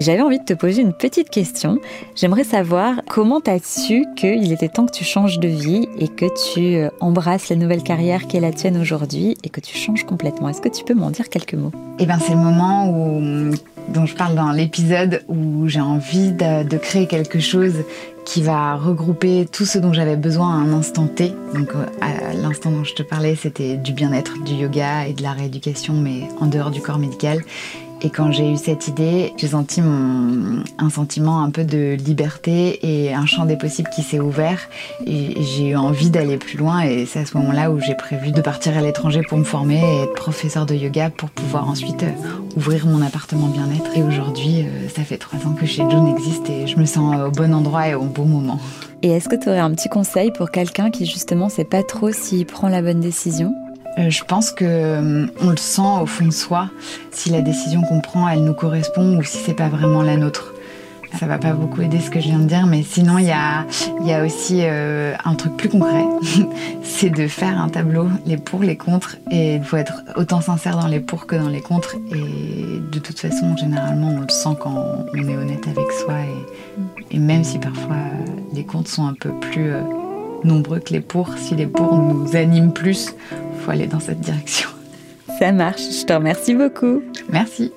J'avais envie de te poser une petite question. J'aimerais savoir comment tu as su qu'il était temps que tu changes de vie et que tu euh, embrasses la nouvelle carrière qui est la tienne aujourd'hui et que tu changes complètement. Est-ce que tu peux m'en dire quelques mots? Eh bien, c'est le moment où, dont je parle dans l'épisode où j'ai envie de, de, créer quelque chose qui va regrouper tout ce dont j'avais besoin à un instant T. Donc, euh, à l'instant dont je te parlais, c'était du bien-être, du yoga et de la rééducation, mais en dehors du corps médical. Et quand j'ai eu cette idée, j'ai senti un sentiment un peu de liberté et un champ des possibles qui s'est ouvert. Et j'ai eu envie d'aller plus loin. Et c'est à ce moment-là où j'ai prévu de partir à l'étranger pour me former et être professeur de yoga pour pouvoir ensuite euh, ouvrir mon appartement bien-être. Et aujourd'hui, euh, ça fait trois ans que chez June existe et je me sens au bon endroit et au bon moment. Et est-ce que tu aurais un petit conseil pour quelqu'un qui justement sait pas trop s'il prend la bonne décision? Euh, je pense que euh, on le sent au fond de soi si la décision qu'on prend elle nous correspond ou si c'est pas vraiment la nôtre. Ça va pas beaucoup aider ce que je viens de dire, mais sinon il y a, y a aussi euh, un truc plus concret, c'est de faire un tableau, les pour, les contre, et il faut être autant sincère dans les pour que dans les contre. Et de toute façon, généralement, on le sent quand on est honnête avec soi, et, et même si parfois les contre sont un peu plus nombreux que les pour, si les pour nous animent plus, faut aller dans cette direction. Ça marche, je te remercie beaucoup. Merci.